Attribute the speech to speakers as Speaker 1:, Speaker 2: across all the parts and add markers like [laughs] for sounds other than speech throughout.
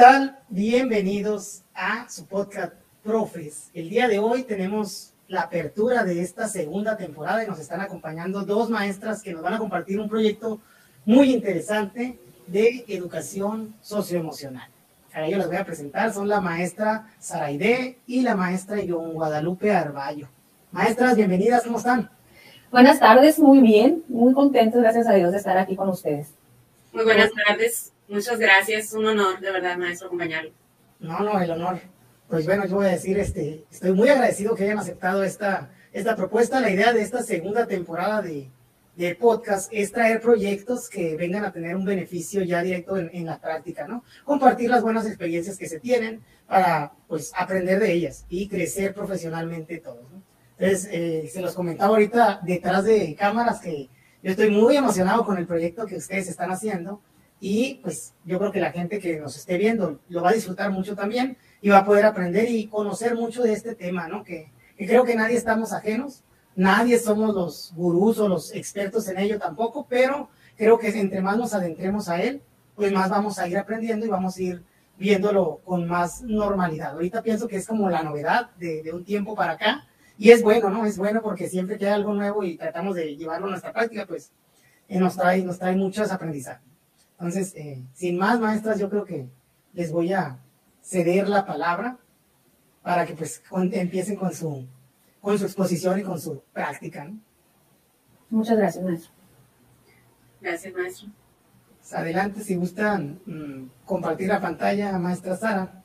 Speaker 1: ¿qué tal? Bienvenidos a su podcast Profes. El día de hoy tenemos la apertura de esta segunda temporada y nos están acompañando dos maestras que nos van a compartir un proyecto muy interesante de educación socioemocional. Para ello les voy a presentar, son la maestra Saraide y la maestra Guadalupe Arballo. Maestras, bienvenidas, ¿cómo están?
Speaker 2: Buenas tardes, muy bien, muy contentos, gracias a Dios, de estar aquí con ustedes.
Speaker 3: Muy buenas tardes, muchas gracias, es un honor, de verdad, maestro, acompañarlo.
Speaker 1: No, no, el honor. Pues bueno, yo voy a decir, este, estoy muy agradecido que hayan aceptado esta, esta propuesta. La idea de esta segunda temporada de, de podcast es traer proyectos que vengan a tener un beneficio ya directo en, en, la práctica, ¿no? Compartir las buenas experiencias que se tienen para, pues, aprender de ellas y crecer profesionalmente todos, ¿no? Entonces, eh, se los comentaba ahorita detrás de cámaras que yo estoy muy emocionado con el proyecto que ustedes están haciendo y pues yo creo que la gente que nos esté viendo lo va a disfrutar mucho también y va a poder aprender y conocer mucho de este tema, ¿no? Que, creo que nadie estamos ajenos, nadie somos los gurús o los expertos en ello tampoco, pero creo que entre más nos adentremos a él, pues más vamos a ir aprendiendo y vamos a ir viéndolo con más normalidad. Ahorita pienso que es como la novedad de, de un tiempo para acá y es bueno, ¿no? Es bueno porque siempre que hay algo nuevo y tratamos de llevarlo a nuestra práctica, pues eh, nos, trae, nos trae muchos aprendizajes. Entonces, eh, sin más, maestras, yo creo que les voy a ceder la palabra para que pues empiecen con su, con su exposición y con su práctica. ¿no?
Speaker 2: Muchas gracias, maestro.
Speaker 3: Gracias, maestro.
Speaker 1: Pues adelante, si gustan mmm, compartir la pantalla, maestra Sara,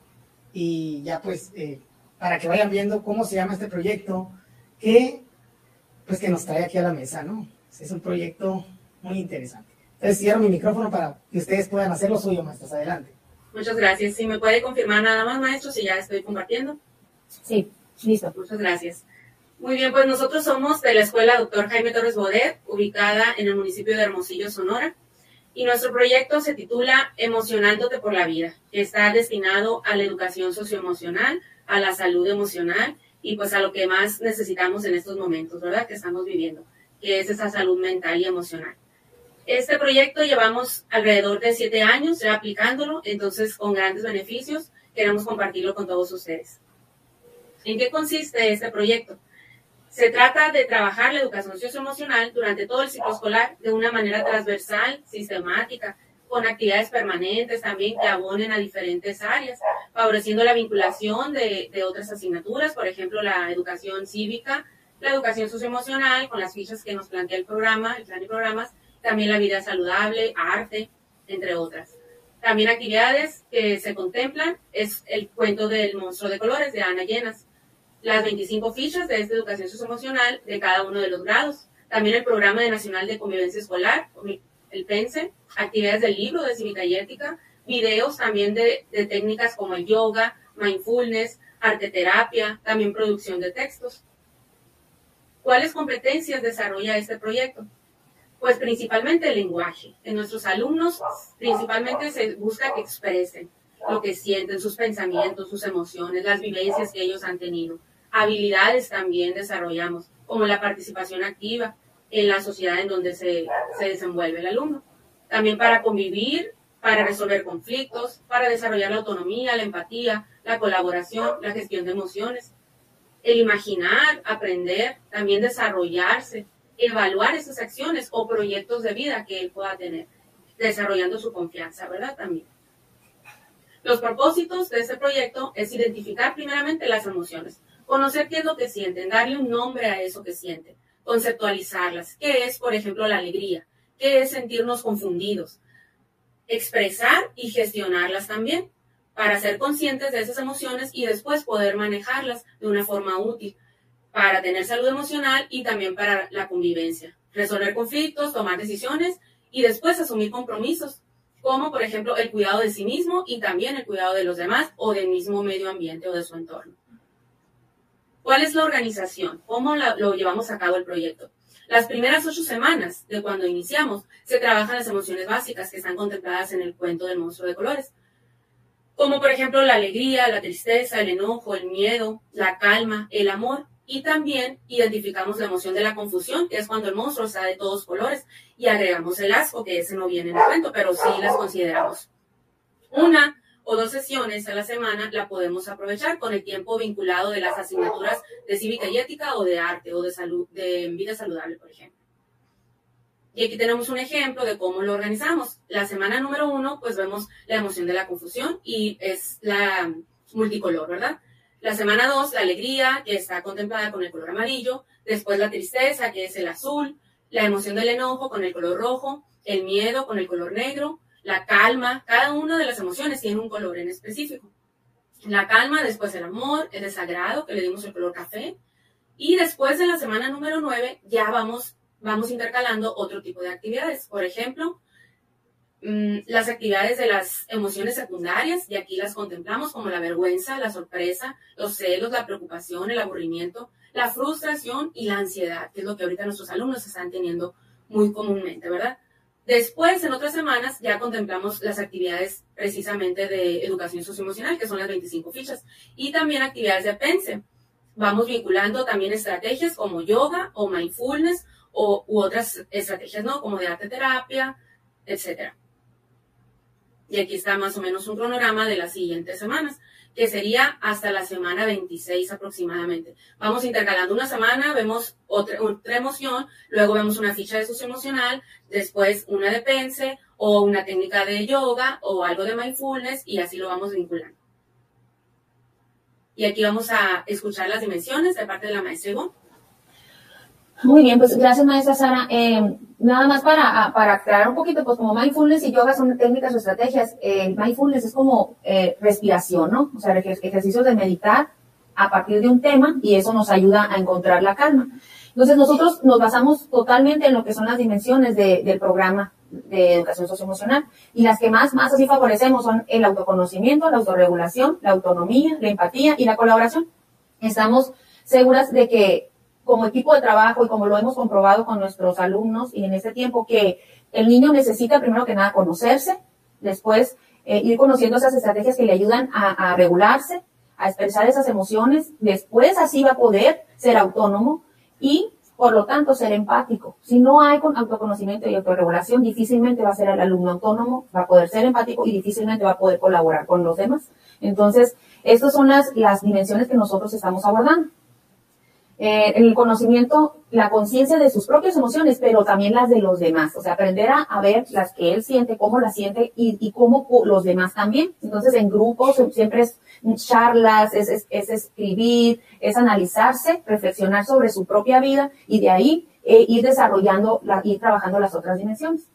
Speaker 1: y ya pues eh, para que vayan viendo cómo se llama este proyecto que pues que nos trae aquí a la mesa, ¿no? Es un proyecto muy interesante. Entonces cierro mi micrófono para que ustedes puedan hacer lo suyo, maestros. Adelante.
Speaker 3: Muchas gracias. Si me puede confirmar nada más, maestro, si ya estoy compartiendo.
Speaker 2: Sí, listo.
Speaker 3: Muchas gracias. Muy bien, pues nosotros somos de la Escuela Doctor Jaime Torres Bodet, ubicada en el municipio de Hermosillo, Sonora. Y nuestro proyecto se titula Emocionándote por la vida, que está destinado a la educación socioemocional, a la salud emocional y pues a lo que más necesitamos en estos momentos, ¿verdad? Que estamos viviendo, que es esa salud mental y emocional. Este proyecto llevamos alrededor de siete años ya aplicándolo, entonces con grandes beneficios queremos compartirlo con todos ustedes. ¿En qué consiste este proyecto? Se trata de trabajar la educación socioemocional durante todo el ciclo escolar de una manera transversal, sistemática, con actividades permanentes también que abonen a diferentes áreas, favoreciendo la vinculación de, de, otras asignaturas, por ejemplo, la educación cívica, la educación socioemocional, con las fichas que nos plantea el programa, el plan de programas, también la vida saludable, arte, entre otras. También actividades que se contemplan es el cuento del monstruo de colores de Ana Llenas, las 25 fichas de esta educación socioemocional de cada uno de los grados, también el programa de Nacional de Convivencia Escolar, el PENSE, actividades del libro de cívica y ética, videos también de, de técnicas como el yoga, mindfulness, arte terapia, también producción de textos. ¿Cuáles competencias desarrolla este proyecto? Pues principalmente el lenguaje. En nuestros alumnos principalmente se busca que expresen lo que sienten, sus pensamientos, sus emociones, las vivencias que ellos han tenido. Habilidades también desarrollamos, como la participación activa en la sociedad en donde se, se desenvuelve el alumno. También para convivir, para resolver conflictos, para desarrollar la autonomía, la empatía, la colaboración, la gestión de emociones, el imaginar, aprender, también desarrollarse, evaluar esas acciones o proyectos de vida que él pueda tener, desarrollando su confianza, ¿verdad? También. Los propósitos de este proyecto es identificar primeramente las emociones, conocer qué es lo que sienten, darle un nombre a eso que sienten, conceptualizarlas, qué es, por ejemplo, la alegría, qué es sentirnos confundidos, expresar y gestionarlas también para ser conscientes de esas emociones y después poder manejarlas de una forma útil para tener salud emocional y también para la convivencia, resolver conflictos, tomar decisiones y después asumir compromisos, como por ejemplo el cuidado de sí mismo y también el cuidado de los demás o del mismo medio ambiente o de su entorno. ¿Cuál es la organización? ¿Cómo la, lo llevamos a cabo el proyecto? Las primeras ocho semanas de cuando iniciamos se trabajan las emociones básicas que están contempladas en el cuento del monstruo de colores, como por ejemplo la alegría, la tristeza, el enojo, el miedo, la calma, el amor, y también identificamos la emoción de la confusión, que es cuando el monstruo está de todos colores, y agregamos el asco, que ese no viene en el cuento, pero sí las consideramos. Una o dos sesiones a la semana la podemos aprovechar con el tiempo vinculado de las asignaturas de cívica y ética o de arte o de salud, de vida saludable, por ejemplo. Y aquí tenemos un ejemplo de cómo lo organizamos. La semana número uno, pues vemos la emoción de la confusión y es la multicolor, ¿verdad? La semana dos, la alegría, que está contemplada con el color amarillo. Después la tristeza, que es el azul. La emoción del enojo con el color rojo. El miedo con el color negro. La calma, cada una de las emociones tiene un color en específico. La calma, después el amor, el desagrado, que le dimos el color café. Y después de la semana número nueve, ya vamos vamos intercalando otro tipo de actividades. Por ejemplo, las actividades de las emociones secundarias, y aquí las contemplamos como la vergüenza, la sorpresa, los celos, la preocupación, el aburrimiento, la frustración y la ansiedad, que es lo que ahorita nuestros alumnos están teniendo muy comúnmente, ¿verdad? Después, en otras semanas, ya contemplamos las actividades precisamente de educación socioemocional, que son las 25 fichas, y también actividades de PENSE. Vamos vinculando también estrategias como yoga o mindfulness o, u otras estrategias, ¿no? Como de arte terapia, etcétera. Y aquí está más o menos un cronograma de las siguientes semanas, que sería hasta la semana 26 aproximadamente. Vamos intercalando una semana, vemos otra, otra emoción, luego vemos una ficha de socioemocional, después una de pense o una técnica de yoga o algo de mindfulness y así lo vamos vinculando. Y aquí vamos a escuchar las dimensiones de parte de la maestra.
Speaker 2: Muy bien, pues gracias maestra Sara. Eh, nada más para, para aclarar un poquito, pues como mindfulness y yoga son técnicas o estrategias, eh, mindfulness es como eh, respiración, ¿no? O sea, ejercicios de meditar a partir de un tema y eso nos ayuda a encontrar la calma. Entonces nosotros nos basamos totalmente en lo que son las dimensiones de, del programa de educación socioemocional y las que más, más así favorecemos son el autoconocimiento, la autorregulación, la autonomía, la empatía y la colaboración. Estamos seguras de que como equipo de trabajo y como lo hemos comprobado con nuestros alumnos y en este tiempo que el niño necesita primero que nada conocerse, después eh, ir conociendo esas estrategias que le ayudan a, a, regularse, a expresar esas emociones, después así va a poder ser autónomo y por lo tanto ser empático. Si no hay con autoconocimiento y autorregulación, difícilmente va a ser el alumno autónomo, va a poder ser empático y difícilmente va a poder colaborar con los demás. Entonces, estas son las, las dimensiones que nosotros estamos abordando eh, el conocimiento, la conciencia de sus propias emociones, pero también las de los demás. O sea, aprender a, ver las que él siente, cómo las siente y, y, cómo los demás también. Entonces, en grupos siempre es charlas, es, es, es escribir, es analizarse, reflexionar sobre su propia vida y de ahí eh, ir desarrollando, la, ir trabajando las otras dimensiones.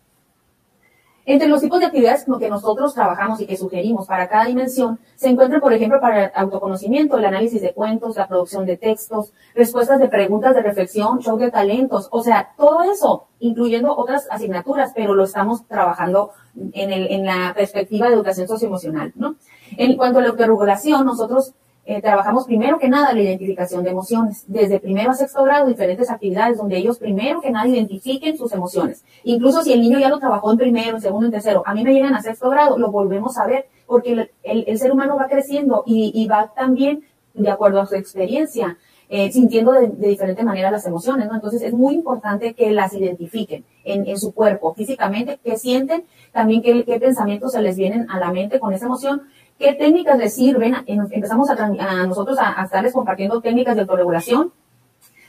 Speaker 2: Entre los tipos de actividades que nosotros trabajamos y que sugerimos para cada dimensión, se encuentran, por ejemplo, para el autoconocimiento, el análisis de cuentos, la producción de textos, respuestas de preguntas de reflexión, show de talentos, o sea, todo eso, incluyendo otras asignaturas, pero lo estamos trabajando en, el, en la perspectiva de educación socioemocional, ¿no? En cuanto a la autorregulación, nosotros eh, trabajamos primero que nada la identificación de emociones. Desde primero a sexto grado, diferentes actividades donde ellos primero que nada identifiquen sus emociones. Incluso si el niño ya lo trabajó en primero, en segundo, en tercero, a mí me llegan a sexto grado, lo volvemos a ver porque el, ser humano va creciendo y, va también de acuerdo a su experiencia. Eh, sintiendo de, de, diferente manera las emociones, ¿no? Entonces es muy importante que las identifiquen en, su cuerpo, físicamente, que sienten, también qué, qué pensamientos se les vienen a la mente con esa emoción, ¿Qué técnicas les sirven? Empezamos a, nosotros a, estarles compartiendo técnicas de autorregulación.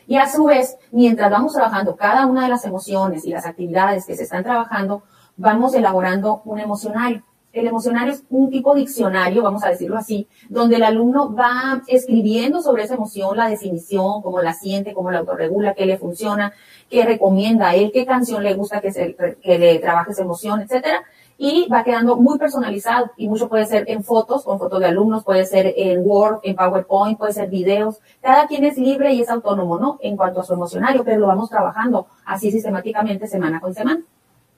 Speaker 2: Y a su vez, mientras vamos trabajando cada una de las emociones y las actividades que se están trabajando, vamos elaborando un emocionario. El emocionario es un tipo diccionario, vamos a decirlo así, donde el alumno va escribiendo sobre esa emoción, la definición, cómo la siente, cómo la autorregula, qué le funciona, qué recomienda a él, qué canción le gusta que le trabaje esa emoción, etcétera y va quedando muy personalizado y mucho puede ser en fotos, con fotos de alumnos, puede ser en Word, en PowerPoint, puede ser videos. Cada quien es libre y es autónomo, ¿no? En cuanto a su emocionario, pero lo vamos trabajando así sistemáticamente semana con semana.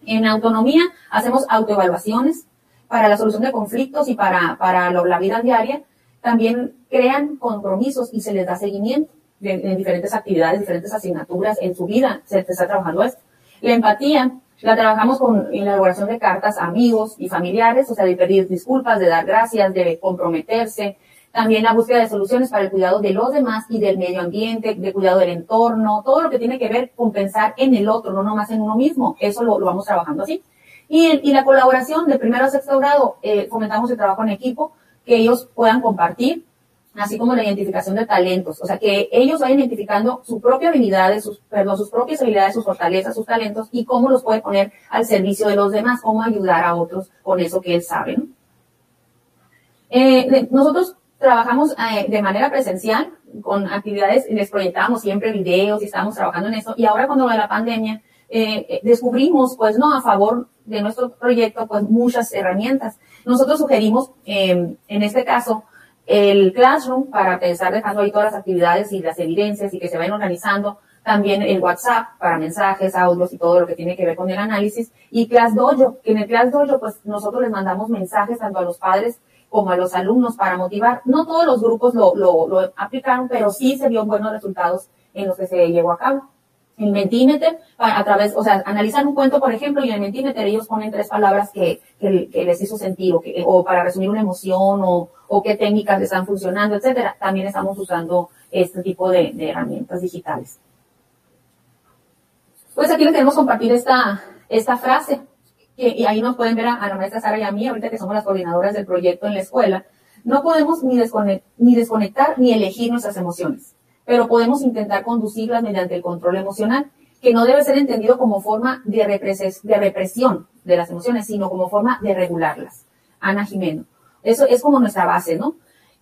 Speaker 2: En autonomía hacemos autoevaluaciones para la solución de conflictos y para, para la vida diaria. También crean compromisos y se les da seguimiento en diferentes actividades, diferentes asignaturas en su vida. Se está trabajando esto. La empatía la trabajamos con elaboración de cartas amigos y familiares, o sea, de pedir disculpas, de dar gracias, de comprometerse. También la búsqueda de soluciones para el cuidado de los demás y del medio ambiente, de cuidado del entorno, todo lo que tiene que ver con pensar en el otro, no nomás en uno mismo. Eso lo, lo vamos trabajando así. Y, y la colaboración de primero a sexto grado, eh, fomentamos el trabajo en equipo, que ellos puedan compartir, así como la identificación de talentos, o sea, que ellos vayan identificando su propia habilidades, sus, perdón, sus propias habilidades, sus fortalezas, sus talentos y cómo los puede poner al servicio de los demás, cómo ayudar a otros con eso que él sabe. ¿no? Eh, nosotros trabajamos eh, de manera presencial con actividades, les proyectábamos siempre videos y estábamos trabajando en eso y ahora cuando la pandemia eh, eh, descubrimos, pues no, a favor de nuestro proyecto, pues muchas herramientas. Nosotros sugerimos, eh, en este caso, el Classroom para pensar dejando ahí todas las actividades y las evidencias y que se vayan organizando. También el WhatsApp para mensajes, audios y todo lo que tiene que ver con el análisis. Y Class Dojo, que en el Class Dojo, pues nosotros les mandamos mensajes tanto a los padres como a los alumnos para motivar. No todos los grupos lo, lo, lo aplicaron, pero sí se vio buenos resultados en los que se llevó a cabo. En Mentimeter, a través, o sea, analizan un cuento, por ejemplo, y en Mentimeter ellos ponen tres palabras que, les hizo sentido, que, o para resumir una emoción, o, o qué técnicas les están funcionando, etcétera. También estamos usando este tipo de, herramientas digitales. Pues aquí les queremos compartir esta, esta frase, y ahí nos pueden ver a, la maestra Sara y a mí, ahorita que somos las coordinadoras del proyecto en la escuela. No podemos ni desconectar ni elegir nuestras emociones pero podemos intentar conducirlas mediante el control emocional, que no debe ser entendido como forma de, de represión de las emociones, sino como forma de regularlas. Ana Jimeno. Eso es como nuestra base, ¿no?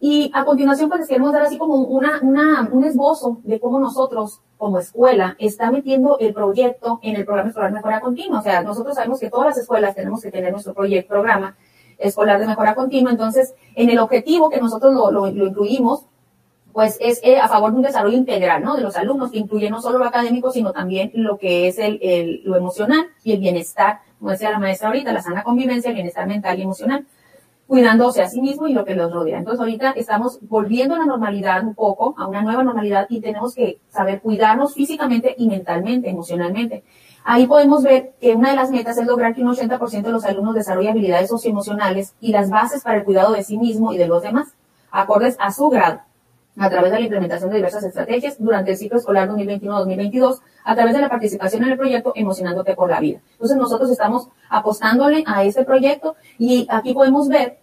Speaker 2: Y a continuación, pues les queremos dar así como una, una, un esbozo de cómo nosotros, como escuela, está metiendo el proyecto en el programa escolar de mejora continua. O sea, nosotros sabemos que todas las escuelas tenemos que tener nuestro proyecto, programa escolar de mejora continua. Entonces, en el objetivo que nosotros lo, lo incluimos, pues es eh, a favor de un desarrollo integral, ¿no? De los alumnos, que incluye no solo lo académico, sino también lo que es el, el, lo emocional y el bienestar, como decía la maestra ahorita, la sana convivencia, el bienestar mental y emocional, cuidándose a sí mismo y lo que los rodea. Entonces ahorita estamos volviendo a la normalidad un poco, a una nueva normalidad y tenemos que saber cuidarnos físicamente y mentalmente, emocionalmente. Ahí podemos ver que una de las metas es lograr que un 80% de los alumnos desarrolle habilidades socioemocionales y las bases para el cuidado de sí mismo y de los demás, acordes a su grado a través de la implementación de diversas estrategias durante el ciclo escolar 2021-2022, a través de la participación en el proyecto Emocionándote por la Vida. Entonces nosotros estamos apostándole a este proyecto y aquí podemos ver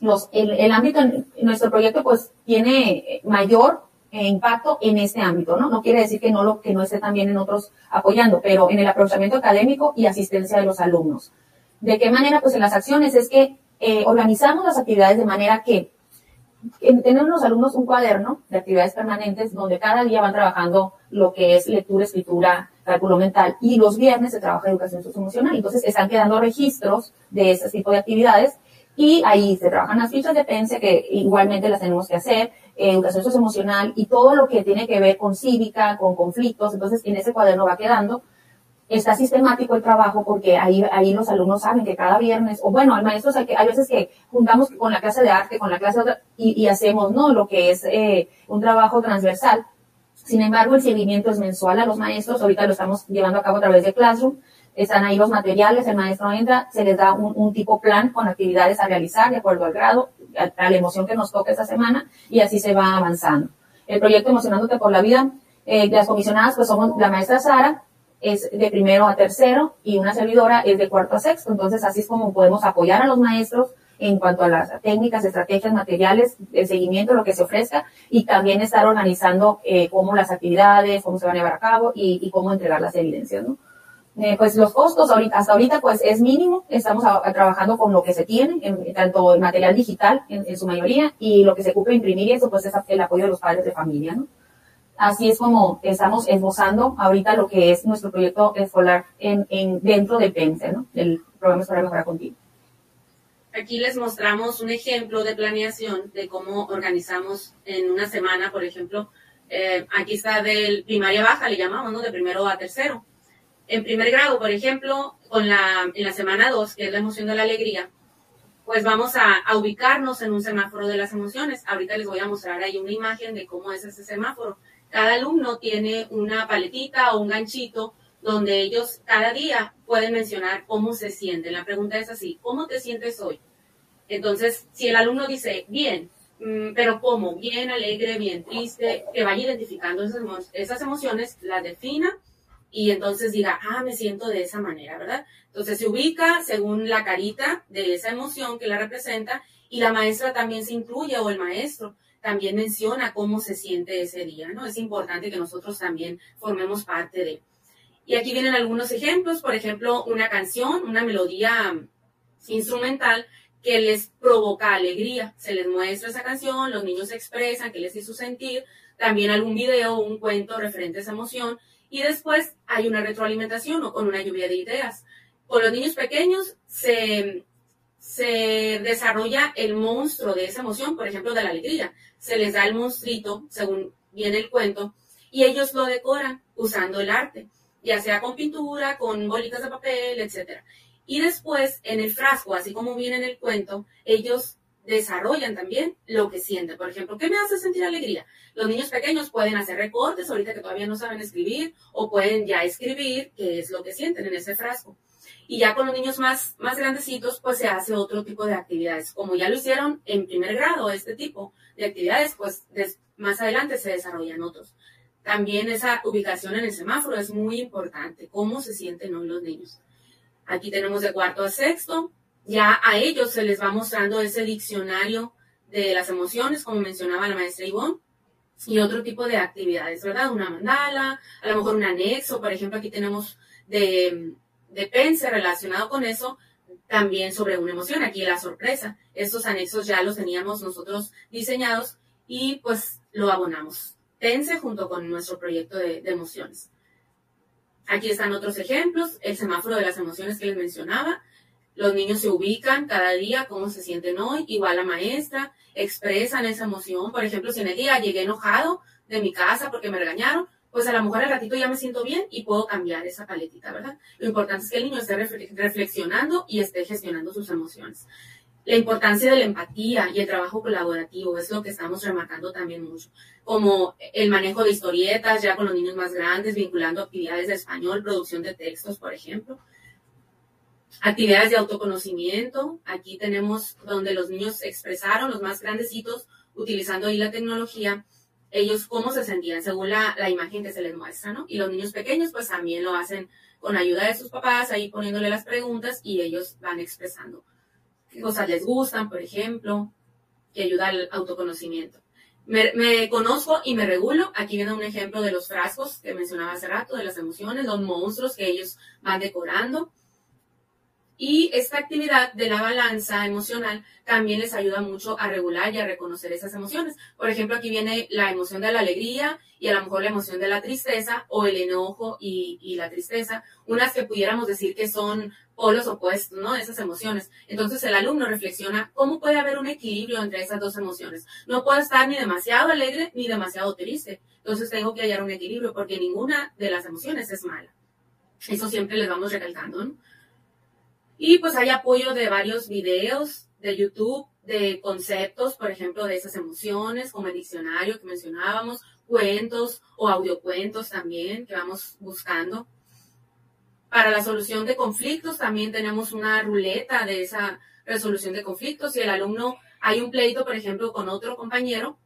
Speaker 2: los, el, el ámbito, en nuestro proyecto pues tiene mayor impacto en este ámbito, ¿no? No quiere decir que no lo, que no esté también en otros apoyando, pero en el aprovechamiento académico y asistencia de los alumnos. ¿De qué manera? Pues en las acciones es que eh, organizamos las actividades de manera que tener los alumnos un cuaderno de actividades permanentes donde cada día van trabajando lo que es lectura, escritura, cálculo mental y los viernes se trabaja educación socioemocional. Entonces están quedando registros de ese tipo de actividades y ahí se trabajan las fichas de pense que igualmente las tenemos que hacer, eh, educación socioemocional y todo lo que tiene que ver con cívica, con conflictos. Entonces en ese cuaderno va quedando está sistemático el trabajo porque ahí, ahí los alumnos saben que cada viernes, o bueno, al maestro hay, veces que juntamos con la clase de arte, con la clase de, y, y hacemos, ¿no? Lo que es eh, un trabajo transversal. Sin embargo, el seguimiento es mensual a los maestros. Ahorita lo estamos llevando a cabo a través de Classroom. Están ahí los materiales, el maestro entra, se les da un, un tipo plan con actividades a realizar de acuerdo al grado, a, la emoción que nos toca esa semana y así se va avanzando. El proyecto Emocionándote por la Vida, eh, las comisionadas pues somos la maestra Sara, es de primero a tercero y una servidora es de cuarto a sexto. Entonces, así es como podemos apoyar a los maestros en cuanto a las técnicas, estrategias, materiales, el seguimiento, lo que se ofrezca y también estar organizando eh, cómo las actividades, cómo se van a llevar a cabo y, cómo entregar las evidencias, ¿no? Eh, pues los costos hasta ahorita pues es mínimo, estamos trabajando con lo que se tiene, en, tanto el material digital en, en, su mayoría y lo que se ocupa imprimir y eso pues es el apoyo de los padres de familia, ¿no? Así es como estamos esbozando ahorita lo que es nuestro proyecto escolar en, en dentro de PENSE, ¿no? Del programa escolar mejora continua.
Speaker 3: Aquí les mostramos un ejemplo de planeación de cómo organizamos en una semana, por ejemplo, eh, aquí está del primaria baja, le llamamos, ¿no? De primero a tercero. En primer grado, por ejemplo, con la, en la semana 2, que es la emoción de la alegría, pues vamos a, a, ubicarnos en un semáforo de las emociones. Ahorita les voy a mostrar ahí una imagen de cómo es ese semáforo. Cada alumno tiene una paletita o un ganchito donde ellos cada día pueden mencionar cómo se sienten. La pregunta es así, ¿cómo te sientes hoy? Entonces, si el alumno dice, bien, mm, pero ¿cómo? Bien, alegre, bien, triste, que vaya identificando esas, esas emociones, las defina y entonces diga, ah, me siento de esa manera, ¿verdad? Entonces se ubica según la carita de esa emoción que la representa y la maestra también se incluye o el maestro también menciona cómo se siente ese día, ¿no? Es importante que nosotros también formemos parte de. Y aquí vienen algunos ejemplos, por ejemplo, una canción, una melodía instrumental que les provoca alegría. Se les muestra esa canción, los niños expresan qué les hizo sentir, también algún video, un cuento referente a esa emoción, y después hay una retroalimentación o con una lluvia de ideas. Con los niños pequeños se, se desarrolla el monstruo de esa emoción, por ejemplo, de la alegría. Se les da el monstruito, según viene el cuento, y ellos lo decoran usando el arte, ya sea con pintura, con bolitas de papel, etc. Y después, en el frasco, así como viene en el cuento, ellos desarrollan también lo que sienten. Por ejemplo, ¿qué me hace sentir alegría? Los niños pequeños pueden hacer recortes ahorita que todavía no saben escribir o pueden ya escribir qué es lo que sienten en ese frasco. Y ya con los niños más, más grandecitos, pues se hace otro tipo de actividades. Como ya lo hicieron en primer grado, este tipo de actividades, pues más adelante se desarrollan otros. También esa ubicación en el semáforo es muy importante, cómo se sienten hoy los niños. Aquí tenemos de cuarto a sexto, ya a ellos se les va mostrando ese diccionario de las emociones, como mencionaba la maestra Ivonne, y otro tipo de actividades, ¿verdad? Una mandala, a lo mejor un anexo, por ejemplo, aquí tenemos de, de Pense relacionado con eso, también sobre una emoción, aquí la sorpresa. Estos anexos ya los teníamos nosotros diseñados y pues lo abonamos. Pense junto con nuestro proyecto de, de emociones. Aquí están otros ejemplos, el semáforo de las emociones que les mencionaba, los niños se ubican cada día, cómo se sienten hoy, igual la maestra, expresan esa emoción. Por ejemplo, si en el día llegué enojado de mi casa porque me regañaron, pues a lo mejor al ratito ya me siento bien y puedo cambiar esa paletita, ¿verdad? Lo importante es que el niño esté reflexionando y esté gestionando sus emociones. La importancia de la empatía y el trabajo colaborativo es lo que estamos remarcando también mucho, como el manejo de historietas ya con los niños más grandes, vinculando actividades de español, producción de textos, por ejemplo Actividades de autoconocimiento. Aquí tenemos donde los niños expresaron, los más grandecitos, utilizando ahí la tecnología, ellos cómo se sentían según la, la, imagen que se les muestra, ¿no? Y los niños pequeños pues también lo hacen con ayuda de sus papás, ahí poniéndole las preguntas y ellos van expresando qué cosas les gustan, por ejemplo, que ayuda al autoconocimiento. Me, me, conozco y me regulo. Aquí viene un ejemplo de los frascos que mencionaba hace rato, de las emociones, los monstruos que ellos van decorando. Y esta actividad de la balanza emocional también les ayuda mucho a regular y a reconocer esas emociones. Por ejemplo, aquí viene la emoción de la alegría y a lo mejor la emoción de la tristeza o el enojo y, la tristeza, unas que pudiéramos decir que son polos opuestos, ¿no? Esas emociones. Entonces el alumno reflexiona cómo puede haber un equilibrio entre esas dos emociones. No puedo estar ni demasiado alegre ni demasiado triste. Entonces tengo que hallar un equilibrio porque ninguna de las emociones es mala. Eso siempre les vamos recalcando, ¿no? Y pues hay apoyo de varios videos de YouTube, de conceptos, por ejemplo, de esas emociones, como el diccionario que mencionábamos, cuentos o audiocuentos también que vamos buscando. Para la solución de conflictos también tenemos una ruleta de esa resolución de conflictos. Si el alumno hay un pleito, por ejemplo, con otro compañero,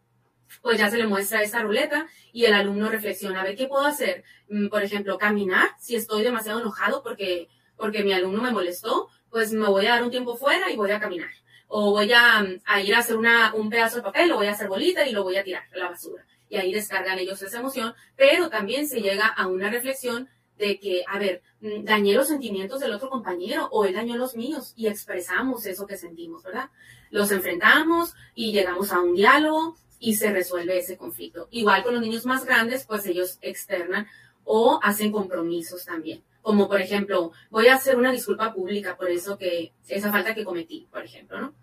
Speaker 3: pues ya se le muestra esa ruleta y el alumno reflexiona, a ver qué puedo hacer. Mm, por ejemplo, caminar si estoy demasiado enojado porque porque mi alumno me molestó, pues me voy a dar un tiempo fuera y voy a caminar. O voy a, ir a hacer una, un pedazo de papel, lo voy a hacer bolita y lo voy a tirar a la basura. Y ahí descargan ellos esa emoción, pero también se llega a una reflexión de que, a ver, mm, dañé los sentimientos del otro compañero o él dañó los míos y expresamos eso que sentimos, ¿verdad? Los enfrentamos y llegamos a un diálogo y se resuelve ese conflicto. Igual con los niños más grandes, pues ellos externan o hacen compromisos también como por ejemplo, voy a hacer una disculpa pública por eso que, esa falta que cometí, por ejemplo, ¿no?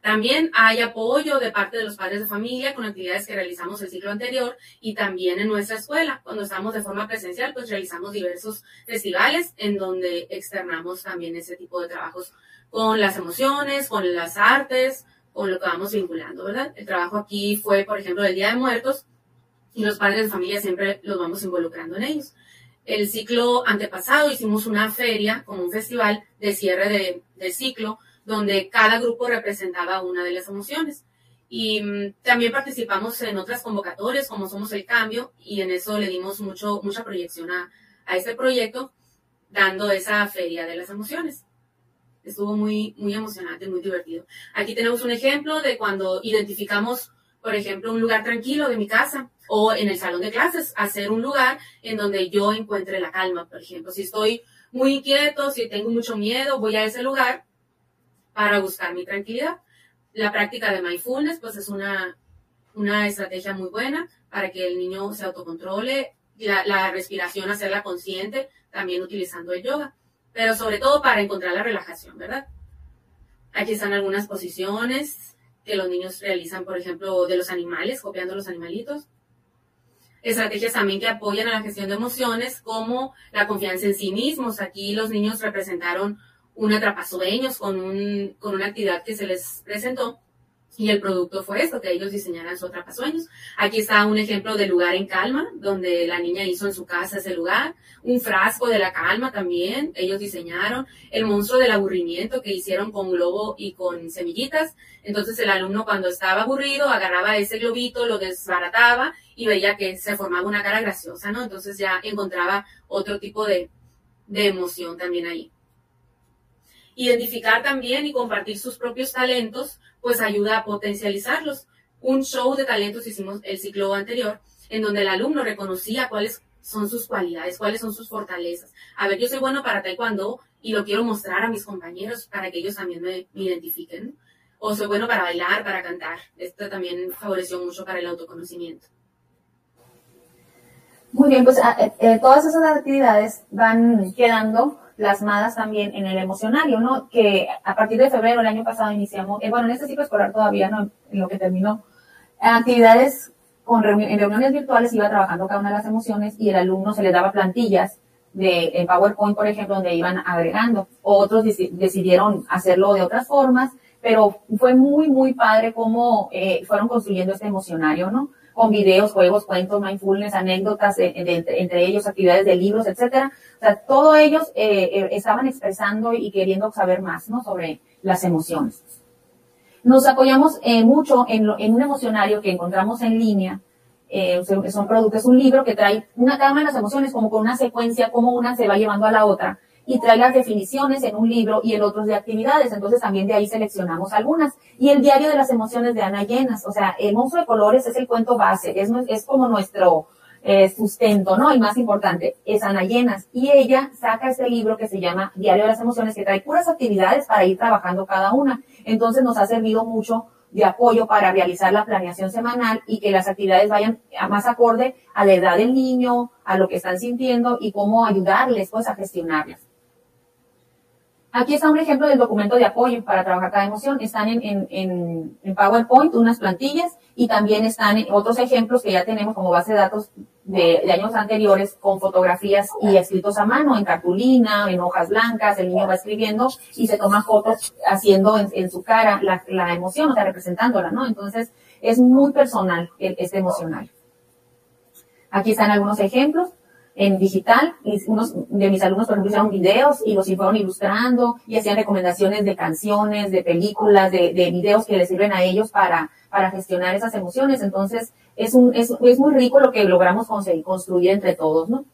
Speaker 3: También hay apoyo de parte de los padres de familia con actividades que realizamos el ciclo anterior y también en nuestra escuela. Cuando estamos de forma presencial, pues realizamos diversos festivales en donde externamos también ese tipo de trabajos con las emociones, con las artes, con lo que vamos vinculando, ¿verdad? El trabajo aquí fue, por ejemplo, el Día de Muertos y los padres de familia siempre los vamos involucrando en ellos. El ciclo antepasado hicimos una feria, como un festival de cierre de, ciclo, donde cada grupo representaba una de las emociones. Y mm, también participamos en otras convocatorias como Somos el Cambio y en eso le dimos mucho, mucha proyección a, a este proyecto, dando esa feria de las emociones. Estuvo muy, muy emocionante, muy divertido. Aquí tenemos un ejemplo de cuando identificamos, por ejemplo, un lugar tranquilo de mi casa o en el salón de clases, hacer un lugar en donde yo encuentre la calma, por ejemplo. Si estoy muy inquieto, si tengo mucho miedo, voy a ese lugar para buscar mi tranquilidad. La práctica de mindfulness, pues es una, una estrategia muy buena para que el niño se autocontrole, la, la respiración, hacerla consciente, también utilizando el yoga, pero sobre todo para encontrar la relajación, ¿verdad? Aquí están algunas posiciones que los niños realizan, por ejemplo, de los animales, copiando los animalitos estrategias también que apoyan a la gestión de emociones, como la confianza en sí mismos. Aquí los niños representaron un atrapasueños con, un, con una actividad que se les presentó y el producto fue esto, que ellos diseñaran su atrapasueños. Aquí está un ejemplo de lugar en calma, donde la niña hizo en su casa ese lugar. Un frasco de la calma también, ellos diseñaron. El monstruo del aburrimiento que hicieron con globo y con semillitas. Entonces el alumno cuando estaba aburrido agarraba ese globito, lo desbarataba y veía que se formaba una cara graciosa, ¿no? Entonces ya encontraba otro tipo de, de emoción también ahí. Identificar también y compartir sus propios talentos, pues ayuda a potencializarlos. Un show de talentos hicimos el ciclo anterior, en donde el alumno reconocía cuáles son sus cualidades, cuáles son sus fortalezas. A ver, yo soy bueno para taekwondo y lo quiero mostrar a mis compañeros para que ellos también me, identifiquen. O soy bueno para bailar, para cantar. Esto también favoreció mucho para el autoconocimiento.
Speaker 2: Muy bien, pues ah, eh, eh, todas esas actividades van quedando plasmadas también en el emocionario, ¿no? Que a partir de febrero del año pasado iniciamos, eh, bueno, en este ciclo escolar todavía, ¿no? En lo que terminó, actividades con en reuniones virtuales iba trabajando cada una de las emociones y el alumno se le daba plantillas de PowerPoint, por ejemplo, donde iban agregando. Otros decidieron hacerlo de otras formas, pero fue muy, muy padre cómo fueron construyendo este emocionario, ¿no? Con videos, juegos, cuentos, mindfulness, anécdotas, eh, entre, ellos actividades de libros, etcétera. O sea, todos ellos eh, eh, estaban expresando y queriendo saber más, ¿no? Sobre las emociones. Nos apoyamos mucho en, en, un emocionario que encontramos en línea. son productos, es un libro que trae una, cada de las emociones como con una secuencia, como una se va llevando a la otra y trae las definiciones en un libro y el otro de actividades. Entonces también de ahí seleccionamos algunas. Y el diario de las emociones de Ana Llenas. O sea, el monstruo de colores es el cuento base, es, es como nuestro eh, sustento, ¿no? El más importante es Ana Llenas. Y ella saca este libro que se llama Diario de las Emociones, que trae puras actividades para ir trabajando cada una. Entonces nos ha servido mucho de apoyo para realizar la planeación semanal y que las actividades vayan a más acorde a la edad del niño, a lo que están sintiendo y cómo ayudarles pues a gestionarlas. Aquí está un ejemplo del documento de apoyo para trabajar cada emoción. Están en, en, en, PowerPoint unas plantillas y también están otros ejemplos que ya tenemos como base de datos de, de, años anteriores con fotografías y escritos a mano en cartulina, en hojas blancas. El niño va escribiendo y se toma fotos haciendo en, en su cara la, la, emoción, o sea, representándola, ¿no? Entonces es muy personal este emocional. Aquí están algunos ejemplos en digital. Y unos de mis alumnos, por ejemplo, hicieron videos y los fueron ilustrando y hacían recomendaciones de canciones, de películas, de, de videos que les sirven a ellos para, para gestionar esas emociones. Entonces, es, un, es, es muy rico lo que logramos conseguir, construir entre todos, ¿no?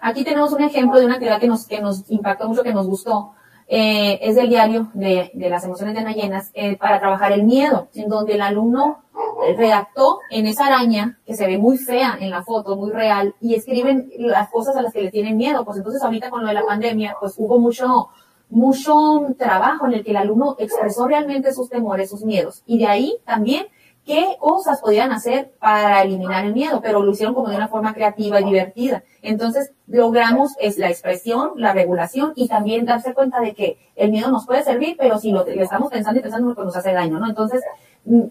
Speaker 2: Aquí tenemos un ejemplo de una actividad que nos, que nos impactó mucho, que nos gustó. Eh, es del diario de, de, las emociones de Ana eh, para trabajar el miedo, en donde el alumno redactó en esa araña, que se ve muy fea en la foto, muy real, y escriben las cosas a las que le tienen miedo. Pues entonces ahorita con lo de la pandemia, pues hubo mucho, mucho trabajo en el que el alumno expresó realmente sus temores, sus miedos. Y de ahí también qué cosas podían hacer para eliminar el miedo, pero lo hicieron como de una forma creativa y divertida. Entonces logramos es la expresión, la regulación y también darse cuenta de que el miedo nos puede servir, pero si lo, estamos pensando y pensando, pues nos hace daño, ¿no? Entonces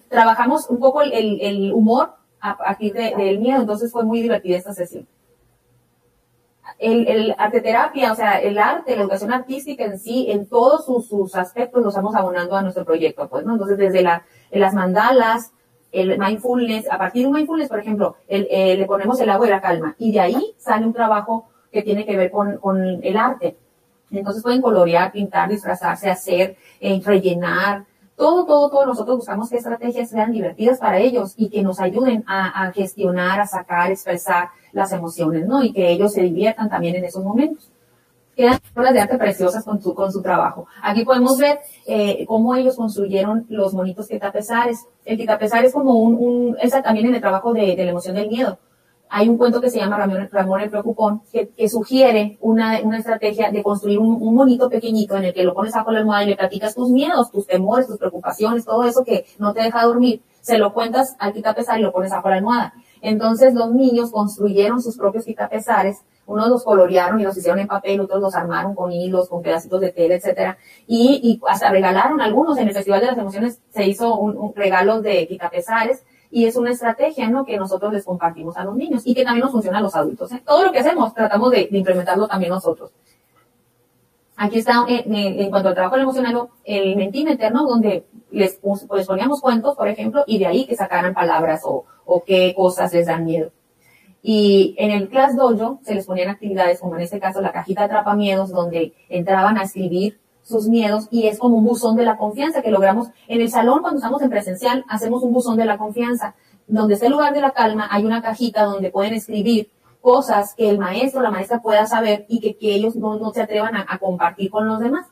Speaker 2: trabajamos un poco el, el humor a partir del miedo, entonces fue muy divertida esta sesión. El, el arte terapia, o sea, el arte, la educación artística en sí, en todos sus, aspectos lo estamos abonando a nuestro proyecto, pues, ¿no? Entonces, desde la, las mandalas, el mindfulness, a partir de un mindfulness, por ejemplo, el, le ponemos el agua y la calma, y de ahí sale un trabajo que tiene que ver con, con el arte. Entonces pueden colorear, pintar, disfrazarse, hacer, eh, rellenar, todo, todo, todo nosotros buscamos que estrategias sean divertidas para ellos y que nos ayuden a, gestionar, a sacar, expresar las emociones, ¿no? Y que ellos se diviertan también en esos momentos. Quedan obras de arte preciosas con su, con su trabajo. Aquí podemos ver eh, cómo ellos construyeron los monitos quitapesares. El quitapesar es como un, un esa también en el trabajo de, de la emoción del miedo hay un cuento que se llama Ramón, el Preocupón, que, sugiere una, estrategia de construir un, monito pequeñito en el que lo pones bajo la almohada y le platicas tus miedos, tus temores, tus preocupaciones, todo eso que no te deja dormir, se lo cuentas al quitapesares y lo pones bajo la almohada. Entonces los niños construyeron sus propios quitapesares, unos los colorearon y los hicieron en papel, otros los armaron con hilos, con pedacitos de tela, etcétera, y, hasta regalaron algunos. En el Festival de las Emociones se hizo un, un regalo de quitapesares y es una estrategia. Que nosotros les compartimos a los niños y que también nos funciona a los adultos. ¿eh? Todo lo que hacemos tratamos de, implementarlo también nosotros. Aquí está, eh, en cuanto al trabajo emocional, el mentímeter, ¿no? Donde les, pues, poníamos cuentos, por ejemplo, y de ahí que sacaran palabras o, o qué cosas les dan miedo. Y en el Class Dojo se les ponían actividades, como en este caso la cajita atrapa miedos, donde entraban a escribir sus miedos y es como un buzón de la confianza que logramos en el salón cuando estamos en presencial, hacemos un buzón de la confianza. Donde es el lugar de la calma, hay una cajita donde pueden escribir cosas que el maestro o la maestra pueda saber y que, que ellos no, no se atrevan a, a, compartir con los demás.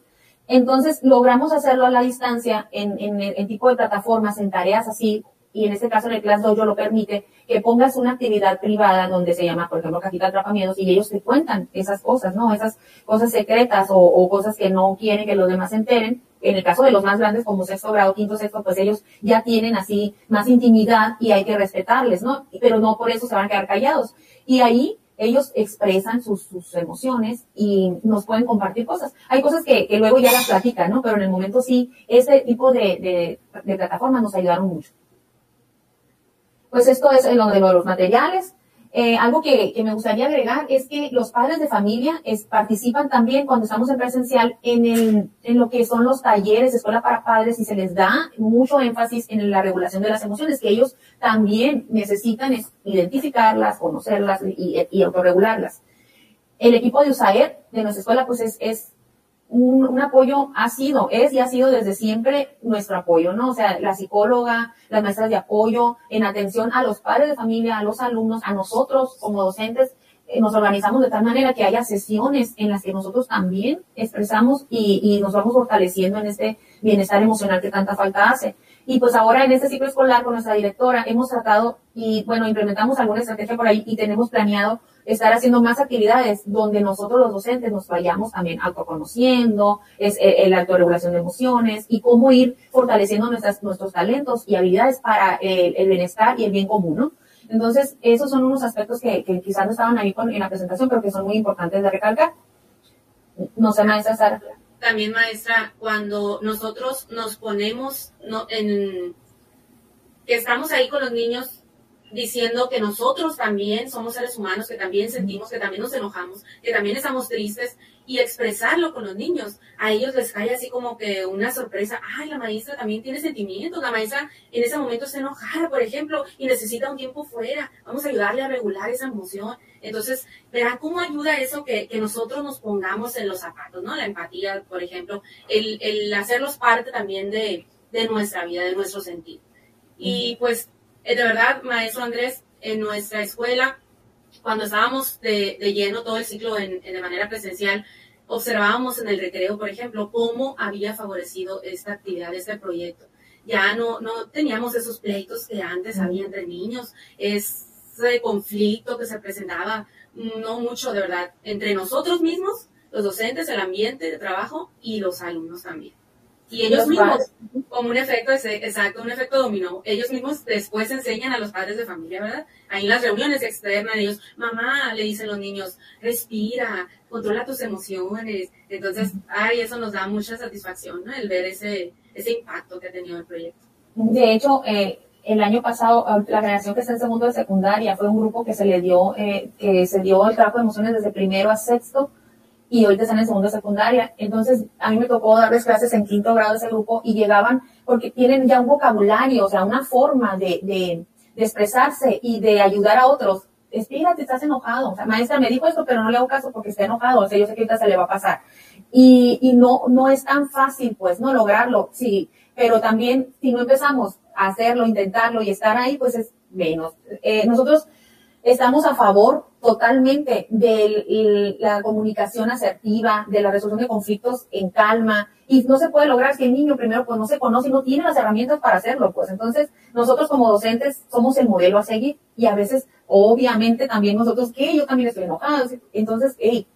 Speaker 2: Entonces, logramos hacerlo a la distancia en, en, en tipo de plataformas, en tareas así, y en este caso en el Class Dojo lo permite, que pongas una actividad privada donde se llama, por ejemplo, cajita atrapamiedos y ellos te cuentan esas cosas, ¿no? Esas cosas secretas o, o, cosas que no quieren que los demás se enteren. En el caso de los más grandes, como sexto grado, quinto, sexto, pues ellos ya tienen así más intimidad y hay que respetarles, ¿no? Pero no por eso se van a quedar callados. Y ahí ellos expresan sus, sus emociones y nos pueden compartir cosas. Hay cosas que, que, luego ya las platican, ¿no? Pero en el momento sí, ese tipo de, de, de plataformas nos ayudaron mucho. Pues esto es en lo de los materiales. Eh, algo que, me gustaría agregar es que los padres de familia participan también cuando estamos en presencial en, lo que son los talleres de escuela para padres y se les da mucho énfasis en la regulación de las emociones, que ellos también necesitan identificarlas, conocerlas y, autorregularlas. El equipo de USAER de nuestra escuela pues es, es un, un, apoyo ha sido, es y ha sido desde siempre nuestro apoyo, ¿no? O sea, la psicóloga, las maestras de apoyo, en atención a los padres de familia, a los alumnos, a nosotros como docentes, eh, nos organizamos de tal manera que haya sesiones en las que nosotros también expresamos y, y nos vamos fortaleciendo en este bienestar emocional que tanta falta hace. Y pues ahora en este ciclo escolar con nuestra directora hemos tratado y bueno, implementamos alguna estrategia por ahí y tenemos planeado estar haciendo más actividades donde nosotros los docentes nos vayamos también autoconociendo, es eh, la autorregulación de emociones y cómo ir fortaleciendo nuestras, nuestros talentos y habilidades para el, el bienestar y el bien común, ¿no? Entonces, esos son unos aspectos que, que quizás no estaban ahí con, en la presentación, pero que son muy importantes de recalcar. No sé, maestra Sara.
Speaker 3: También, maestra, cuando nosotros nos ponemos no, en que estamos ahí con los niños diciendo que nosotros también somos seres humanos, que también sentimos, que también nos enojamos, que también estamos tristes y expresarlo con los niños. A ellos les cae así como que una sorpresa, ay, la maestra también tiene sentimientos, la maestra en ese momento está enojada, por ejemplo, y necesita un tiempo fuera, vamos a ayudarle a regular esa emoción. Entonces, verán cómo ayuda eso que, que nosotros nos pongamos en los zapatos, ¿no? La empatía, por ejemplo, el, el hacerlos parte también de, de nuestra vida, de nuestro sentido. Y pues eh, de verdad, maestro Andrés, en nuestra escuela, cuando estábamos de, de lleno todo el ciclo en, en, de manera presencial, observábamos en el recreo, por ejemplo, cómo había favorecido esta actividad, este proyecto. Ya no, no teníamos esos pleitos que antes había entre niños, ese conflicto que se presentaba, no mucho de verdad, entre nosotros mismos, los docentes, el ambiente de trabajo y los alumnos también. Y ellos mismos, como un efecto, exacto, un efecto dominó, ellos mismos después enseñan a los padres de familia, ¿verdad? Ahí en las reuniones externas, ellos, mamá, le dicen los niños, respira, controla tus emociones. Entonces, ay, eso nos da mucha satisfacción, ¿no? El ver ese, ese impacto que ha tenido el proyecto.
Speaker 2: De hecho, eh, el año pasado, la generación que está en segundo de secundaria fue un grupo que se le dio, eh, que se dio el trabajo de emociones desde primero a sexto y ahorita están en segundo secundaria. Entonces, a mí me tocó darles clases en quinto grado de ese grupo y llegaban porque tienen ya un vocabulario, o sea, una forma de, de, de expresarse y de ayudar a otros. Espírate, estás enojado. O sea, maestra me dijo esto, pero no le hago caso porque está enojado. O sea, yo sé que ahorita se le va a pasar. Y, y no, no es tan fácil, pues, no lograrlo, sí, pero también si no empezamos a hacerlo, intentarlo y estar ahí, pues es menos. Eh, nosotros estamos a favor totalmente de la comunicación asertiva, de la resolución de conflictos en calma, y no se puede lograr si el niño primero pues no se conoce y no tiene las herramientas para hacerlo, pues. Entonces nosotros como docentes somos el modelo a seguir y a veces obviamente también nosotros, que yo también estoy enojada, entonces, hey,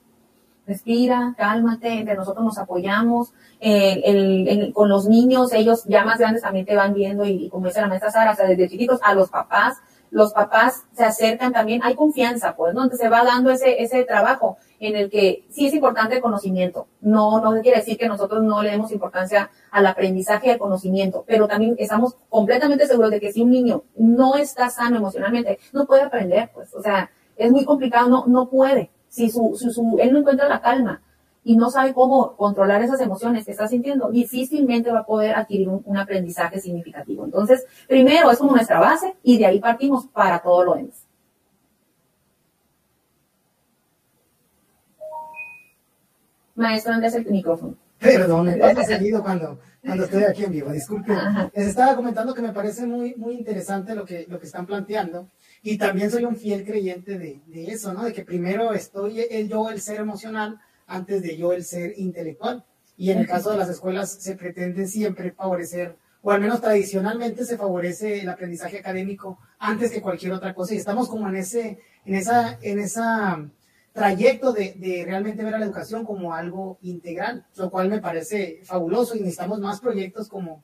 Speaker 2: respira, cálmate, entre nosotros nos apoyamos, eh, con los niños, ellos ya más grandes también te van viendo y, como dice la maestra Sara, o sea, desde chiquitos a los papás, los papás se acercan también, hay confianza, pues, ¿no? Entonces se va dando ese, ese trabajo en el que sí es importante el conocimiento. No, no quiere decir que nosotros no le demos importancia al aprendizaje y al conocimiento, pero también estamos completamente seguros de que si un niño no está sano emocionalmente, no puede aprender, pues, o sea, es muy complicado, no, no puede. Si su, su, él no encuentra la calma, y no sabe cómo controlar esas emociones que está sintiendo, difícilmente va a poder adquirir un, aprendizaje significativo. Entonces, primero es como nuestra base y de ahí partimos para todo lo demás. Maestro, ¿dónde es el micrófono?
Speaker 1: Perdón, me pasa [laughs] seguido cuando, cuando estoy aquí en vivo, disculpe. Les estaba comentando que me parece muy, muy interesante lo que, lo que están planteando y también soy un fiel creyente de, de eso, ¿no? De que primero estoy el yo, el ser emocional, antes de yo el ser intelectual. Y en el caso de las escuelas se pretende siempre favorecer, o al menos tradicionalmente se favorece el aprendizaje académico antes que cualquier otra cosa. Y estamos como en ese, en esa, en esa trayecto de, de realmente ver a la educación como algo integral, lo cual me parece fabuloso y necesitamos más proyectos como,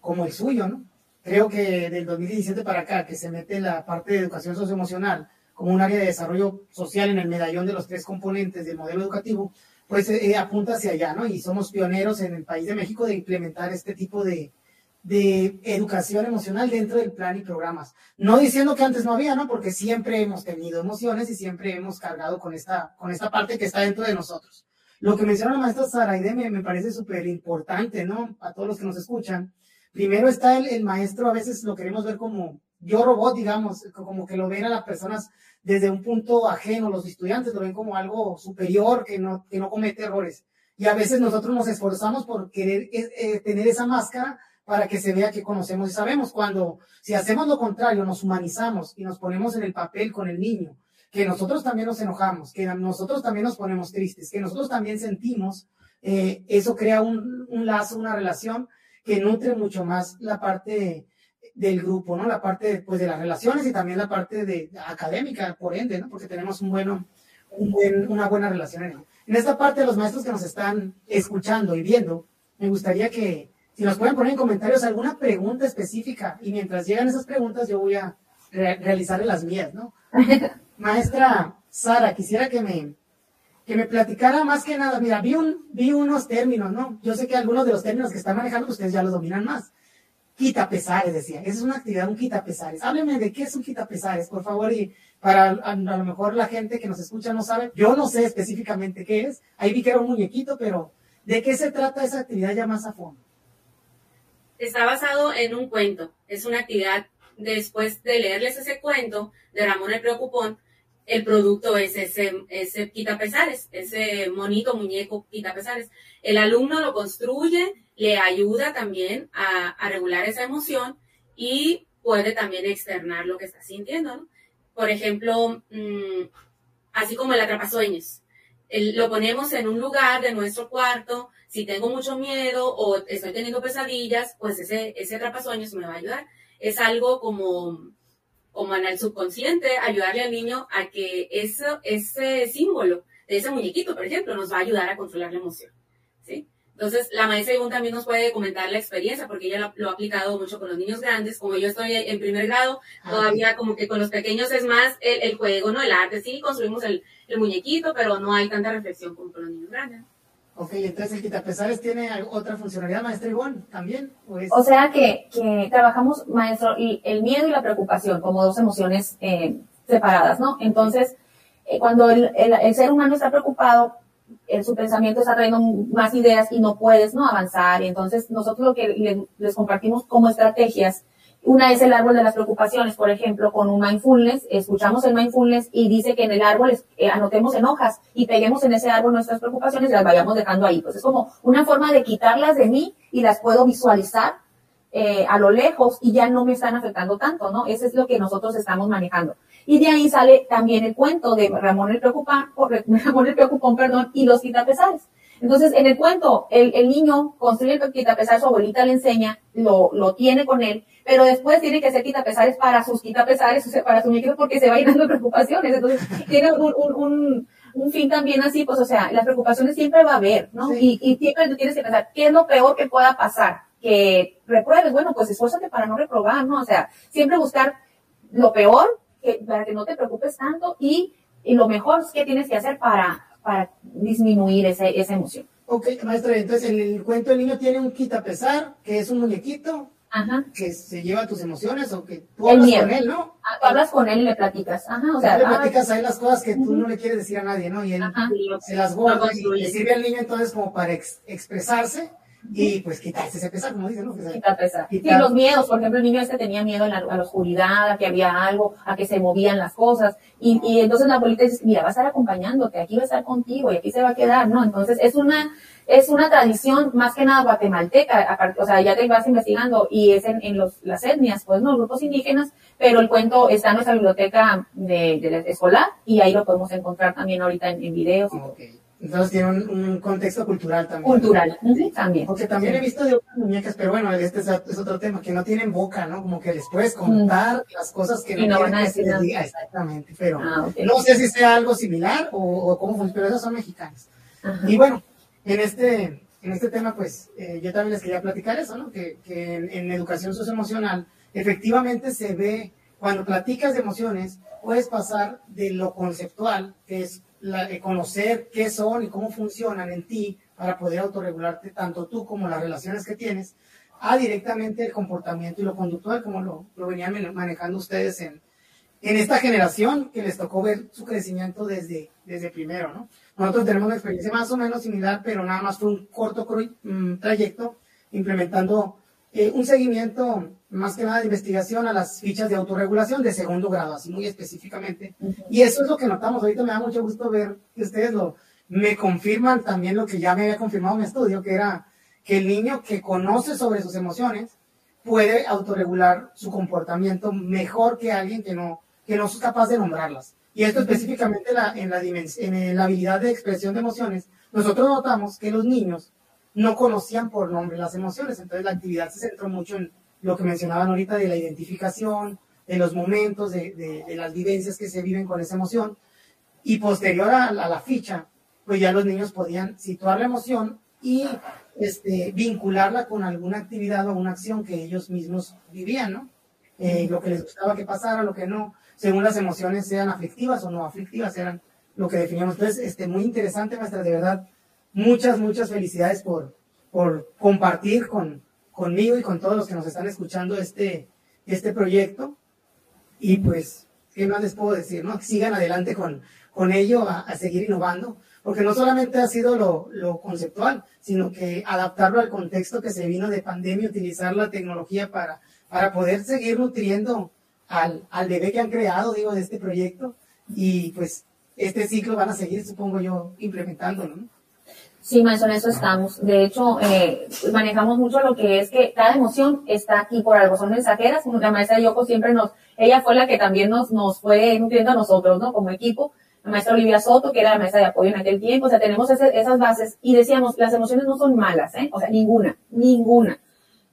Speaker 1: como el suyo, ¿no? Creo que del 2017 para acá, que se mete la parte de educación socioemocional, como un área de desarrollo social en el medallón de los tres componentes del modelo educativo, pues eh, apunta hacia allá, ¿no? Y somos pioneros en el país de México de implementar este tipo de, de educación emocional dentro del plan y programas. No diciendo que antes no había, ¿no? Porque siempre hemos tenido emociones y siempre hemos cargado con esta, con esta parte que está dentro de nosotros. Lo que menciona la maestra Saraide me, me parece súper importante, ¿no? A todos los que nos escuchan. Primero está el, el maestro, a veces lo queremos ver como yo robot, digamos, como que lo ven a las personas desde un punto ajeno, los estudiantes lo ven como algo superior, que no, que no comete errores. Y a veces nosotros nos esforzamos por querer eh, eh, tener esa máscara para que se vea que conocemos y sabemos. Cuando, si hacemos lo contrario, nos humanizamos y nos ponemos en el papel con el niño, que nosotros también nos enojamos, que nosotros también nos ponemos tristes, que nosotros también sentimos, eh, eso crea un, un lazo, una relación que nutre mucho más la parte del grupo, ¿no? La parte pues, de las relaciones y también la parte de, académica, por ende, ¿no? Porque tenemos un bueno, un buen, una buena relación en En esta parte, los maestros que nos están escuchando y viendo, me gustaría que, si nos pueden poner en comentarios alguna pregunta específica y mientras llegan esas preguntas yo voy a realizarle las mías, ¿no? [laughs] Maestra Sara, quisiera que me, que me platicara más que nada, mira, vi, un, vi unos términos, ¿no? Yo sé que algunos de los términos que están manejando ustedes ya los dominan más quitapesares, decía. Esa es una actividad, un quitapesares. Hábleme de qué es un quitapesares, por favor, y para a, lo mejor la gente que nos escucha no sabe. Yo no sé específicamente qué es. Ahí vi que era un muñequito, pero ¿de qué se trata esa actividad ya más a fondo?
Speaker 3: Está basado en un cuento. Es una actividad, después de leerles ese cuento de Ramón el Preocupón, el producto es ese, ese quitapesares, ese monito, muñeco quitapesares. El alumno lo construye, le ayuda también a, regular esa emoción y puede también externar lo que está sintiendo. Por ejemplo, mm, así como el atrapasueños. lo ponemos en un lugar de nuestro cuarto. Si tengo mucho miedo o estoy teniendo pesadillas, pues ese, ese atrapasueños me va a ayudar. Es algo como, como en el subconsciente, ayudarle al niño a que eso, ese símbolo de ese muñequito, por ejemplo, nos va a ayudar a controlar la emoción. ¿sí? Entonces, la maestra Ivonne también nos puede comentar la experiencia, porque ella lo, ha aplicado mucho con los niños grandes. Como yo estoy en primer grado, ah, todavía como que con los pequeños es más el, juego, ¿no? El arte. Sí, construimos el, muñequito, pero no hay tanta reflexión como con los niños grandes.
Speaker 1: Ok, entonces el quitapesares tiene otra funcionalidad, maestra Ivonne, también.
Speaker 2: ¿O, sea que, trabajamos, maestro, el miedo y la preocupación como dos emociones eh, separadas, ¿no? Entonces, eh, cuando el, el, ser humano está preocupado, en su pensamiento está trayendo más ideas y no puedes no avanzar. Y entonces nosotros lo que les compartimos como estrategias Una es el árbol de las preocupaciones, por ejemplo, con un mindfulness, escuchamos el mindfulness y dice que en el árbol eh, anotemos en hojas y peguemos en ese árbol nuestras preocupaciones y las vayamos dejando ahí. Pues es como una forma de quitarlas de mí y las puedo visualizar eh, a lo lejos y ya no me están afectando tanto, ¿no? Ese es lo que nosotros estamos manejando. Y de ahí sale también el cuento de Ramón el Preocupón, [laughs] Ramón el Preocupón, perdón, y los quitapesares. Entonces, en el cuento, el, el niño construye el quitapesar, su abuelita le enseña, lo, lo tiene con él, pero después tiene que hacer quitapesares para sus quitapesares, para sus muñequitos, porque se va llenando de [laughs] preocupaciones. Entonces, tiene un, un, un, un, fin también así, pues, o sea, las preocupaciones siempre va a haber, ¿no? Y, y siempre tú tienes que pensar, ¿qué es lo peor que pueda pasar? Que repruebes, bueno, pues esfuérzate para no reprobar, ¿no? O sea, siempre buscar lo peor, que, para que no te preocupes tanto, y, y lo mejor que tienes que hacer para, para disminuir ese, esa emoción.
Speaker 1: Ok, maestra, entonces en el cuento el niño tiene un quitapesar, que es un muñequito, Ajá. que se lleva tus emociones o que tú hablas con él, ¿no?
Speaker 2: Ah, tú hablas con él y le platicas. Ajá, o sea,
Speaker 1: le platicas ahí las cosas que tú no le quieres decir a nadie, ¿no? Y él se las guarda y le sirve al niño entonces como para expresarse y pues quitarse ese pesar, como dicen, ¿no?
Speaker 2: Quitar pesar. Y los miedos, por ejemplo, el niño este tenía miedo a la, oscuridad, a que había algo, a que se movían las cosas. Y, y entonces la abuelita dice, mira, va a estar acompañándote, aquí va a estar contigo y aquí se va a quedar, ¿no? Entonces es una, es una tradición más que nada guatemalteca, o sea, ya te vas investigando y es en, en los, las etnias, pues no, grupos indígenas, pero el cuento está en nuestra biblioteca de, de la escolar y ahí lo podemos encontrar también ahorita en, en videos.
Speaker 1: Entonces tiene un, contexto cultural también.
Speaker 2: Cultural, también.
Speaker 1: Porque también he visto de otras muñecas, pero bueno, este es, otro tema, que no tienen boca, ¿no? Como que les puedes contar las cosas que
Speaker 2: no, van a decir.
Speaker 1: Exactamente, pero ah, no sé si sea algo similar o, cómo funciona, pero esas son mexicanas. Y bueno, en este, en este tema, pues eh, yo también les quería platicar eso, ¿no? Que, que en, en educación socioemocional efectivamente se ve, cuando platicas de emociones, puedes pasar de lo conceptual, que es la, conocer qué son y cómo funcionan en ti para poder autorregularte tanto tú como las relaciones que tienes, a directamente el comportamiento y lo conductual, como lo, lo venían manejando ustedes en, en esta generación que les tocó ver su crecimiento desde, desde primero, ¿no? Nosotros tenemos una experiencia más o menos similar, pero nada más fue un corto mm, trayecto implementando eh, un seguimiento más que nada de investigación a las fichas de autorregulación de segundo grado, así muy específicamente. Y eso es lo que notamos. Ahorita me da mucho gusto ver que ustedes lo, me confirman también lo que ya me había confirmado mi estudio, que era que el niño que conoce sobre sus emociones puede autorregular su comportamiento mejor que alguien que no, que no es capaz de nombrarlas. Y esto específicamente la, en, la en la habilidad de expresión de emociones, nosotros notamos que los niños no conocían por nombre las emociones. Entonces la actividad se centró mucho en lo que mencionaban ahorita de la identificación, de los momentos, de, las vivencias que se viven con esa emoción. Y posterior a, la ficha, pues ya los niños podían situar la emoción y este, vincularla con alguna actividad o una acción que ellos mismos vivían, ¿no? Eh, lo que les gustaba que pasara, lo que no, según las emociones sean aflictivas o no aflictivas, eran lo que definíamos. Entonces, este, muy interesante, maestra, de verdad muchas, muchas felicidades por, por compartir con, conmigo y con todos los que nos están escuchando este, este proyecto. Y pues, ¿qué más les puedo decir? ¿no? sigan adelante con, con ello, a, seguir innovando, porque no solamente ha sido lo, conceptual, sino que adaptarlo al contexto que se vino de pandemia, utilizar la tecnología para, para poder seguir nutriendo al, al bebé que han creado, digo, de este proyecto. Y pues este ciclo van a seguir, supongo yo, implementándolo. ¿no?
Speaker 2: Sí, maestro, en eso estamos. De hecho, eh, manejamos mucho lo que es que cada emoción está aquí por algo, son mensajeras. La maestra Yoko siempre nos, ella fue la que también nos, nos fue nutriendo a nosotros, ¿no? Como equipo. La maestra Olivia Soto, que era la maestra de apoyo en aquel tiempo. O sea, tenemos esas bases y decíamos, las emociones no son malas, ¿eh? O sea, ninguna, ninguna.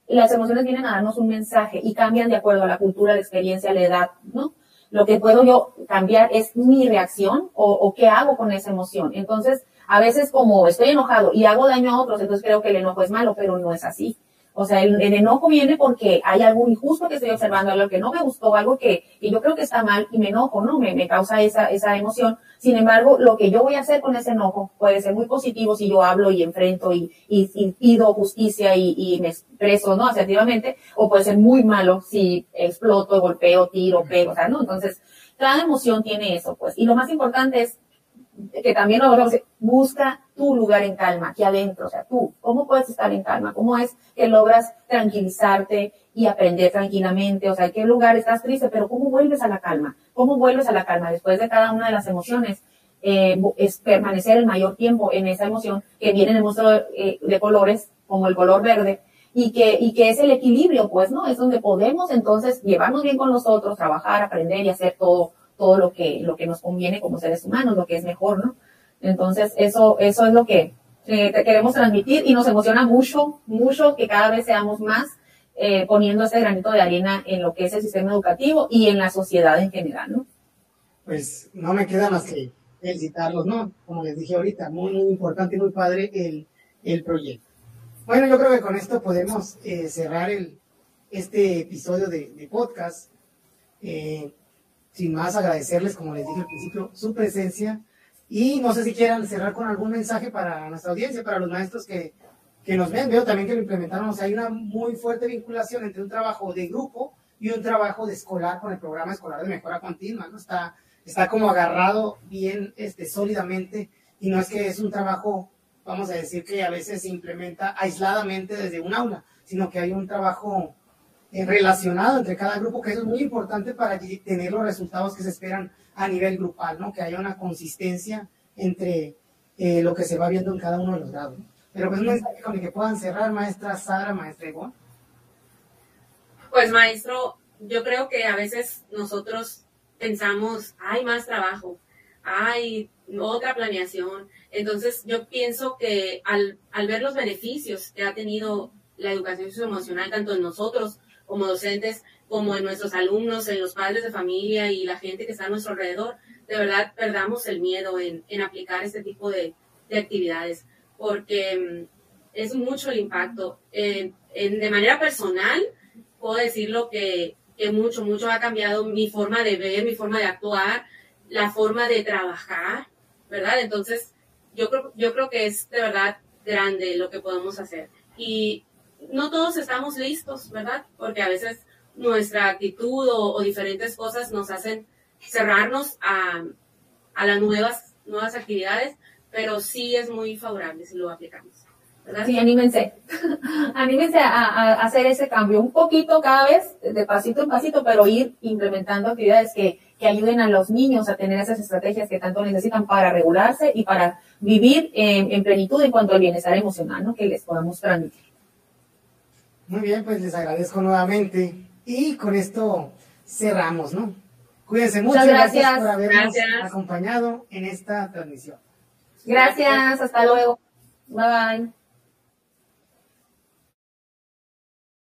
Speaker 2: Las emociones vienen a darnos un mensaje y cambian de acuerdo a la cultura, la experiencia, la edad, ¿no? Lo que puedo yo cambiar es mi reacción o, o qué hago con esa emoción. Entonces, a veces como estoy enojado y hago daño a otros, entonces creo que el enojo es malo, pero no es así. O sea, el, enojo viene porque hay algo injusto que estoy observando, algo que no me gustó, algo que, yo creo que está mal y me enojo, ¿no? Me, me causa esa, esa emoción. Sin embargo, lo que yo voy a hacer con ese enojo puede ser muy positivo si yo hablo y enfrento y, y, pido justicia y, me expreso, ¿no? Asertivamente, o puede ser muy malo si exploto, golpeo, tiro, pego, o sea, ¿no? Entonces, cada emoción tiene eso, pues. Y lo más importante es que también lo busca tu lugar en calma, aquí adentro, o sea, tú, ¿cómo puedes estar en calma? ¿Cómo es que logras tranquilizarte y aprender tranquilamente? O sea, ¿en qué lugar estás triste? Pero ¿cómo vuelves a la calma? ¿Cómo vuelves a la calma después de cada una de las emociones? Eh, es permanecer el mayor tiempo en esa emoción que viene en el monstruo eh, de colores, como el color verde, y que, y que es el equilibrio, pues, ¿no? Es donde podemos entonces llevarnos bien con los otros, trabajar, aprender y hacer todo, todo lo que, lo que nos conviene como seres humanos, lo que es mejor, ¿no? Entonces, eso, eso es lo que eh, queremos transmitir y nos emociona mucho, mucho que cada vez seamos más eh, poniendo ese granito de arena en lo que es el sistema educativo y en la sociedad en general, ¿no?
Speaker 1: Pues no me queda más que felicitarlos, ¿no? Como les dije ahorita, muy, importante y muy padre el, el proyecto. Bueno, yo creo que con esto podemos eh, cerrar el, este episodio de, podcast. Sin más agradecerles, como les dije al principio, su presencia. Y no sé si quieran cerrar con algún mensaje para nuestra audiencia, para los maestros que, que nos ven. Veo también que lo implementaron. O sea, hay una muy fuerte vinculación entre un trabajo de grupo y un trabajo de escolar con el programa escolar de mejora continua. ¿no? Está, está como agarrado bien este, sólidamente y no es que es un trabajo, vamos a decir, que a veces se implementa aisladamente desde un aula, sino que hay un trabajo relacionado entre cada grupo, que eso es muy importante para tener los resultados que se esperan a nivel grupal, ¿no? Que haya una consistencia entre eh, lo que se va viendo en cada uno de los grados. Pero pues un mensaje con el que puedan cerrar, maestra Sara, maestra Ivonne.
Speaker 3: Pues maestro, yo creo que a veces nosotros pensamos, hay más trabajo, hay otra planeación. Entonces yo pienso que al, al ver los beneficios que ha tenido la educación socioemocional, tanto en nosotros como docentes, como en nuestros alumnos, en los padres de familia y la gente que está a nuestro alrededor, de verdad perdamos el miedo en, en aplicar este tipo de, de, actividades, porque mm, es mucho el impacto. Eh, en, de manera personal, puedo decirlo que, que mucho, mucho ha cambiado mi forma de ver, mi forma de actuar, la forma de trabajar, ¿verdad? Entonces, yo creo, yo creo que es de verdad grande lo que podemos hacer. Y no todos estamos listos, ¿verdad? Porque a veces nuestra actitud o, diferentes cosas nos hacen cerrarnos a, las nuevas, nuevas actividades, pero sí es muy favorable si lo aplicamos. ¿verdad?
Speaker 2: Sí, anímense, [laughs] anímense a, hacer ese cambio un poquito cada vez, de pasito en pasito, pero ir implementando actividades que, que ayuden a los niños a tener esas estrategias que tanto necesitan para regularse y para vivir en, en plenitud en cuanto al bienestar emocional, ¿no? Que les podamos transmitir.
Speaker 1: Muy bien, pues les agradezco nuevamente y con esto cerramos, ¿no? Cuídense mucho.
Speaker 2: gracias. gracias
Speaker 1: por habernos acompañado en esta transmisión.
Speaker 2: Gracias, hasta luego. Bye bye.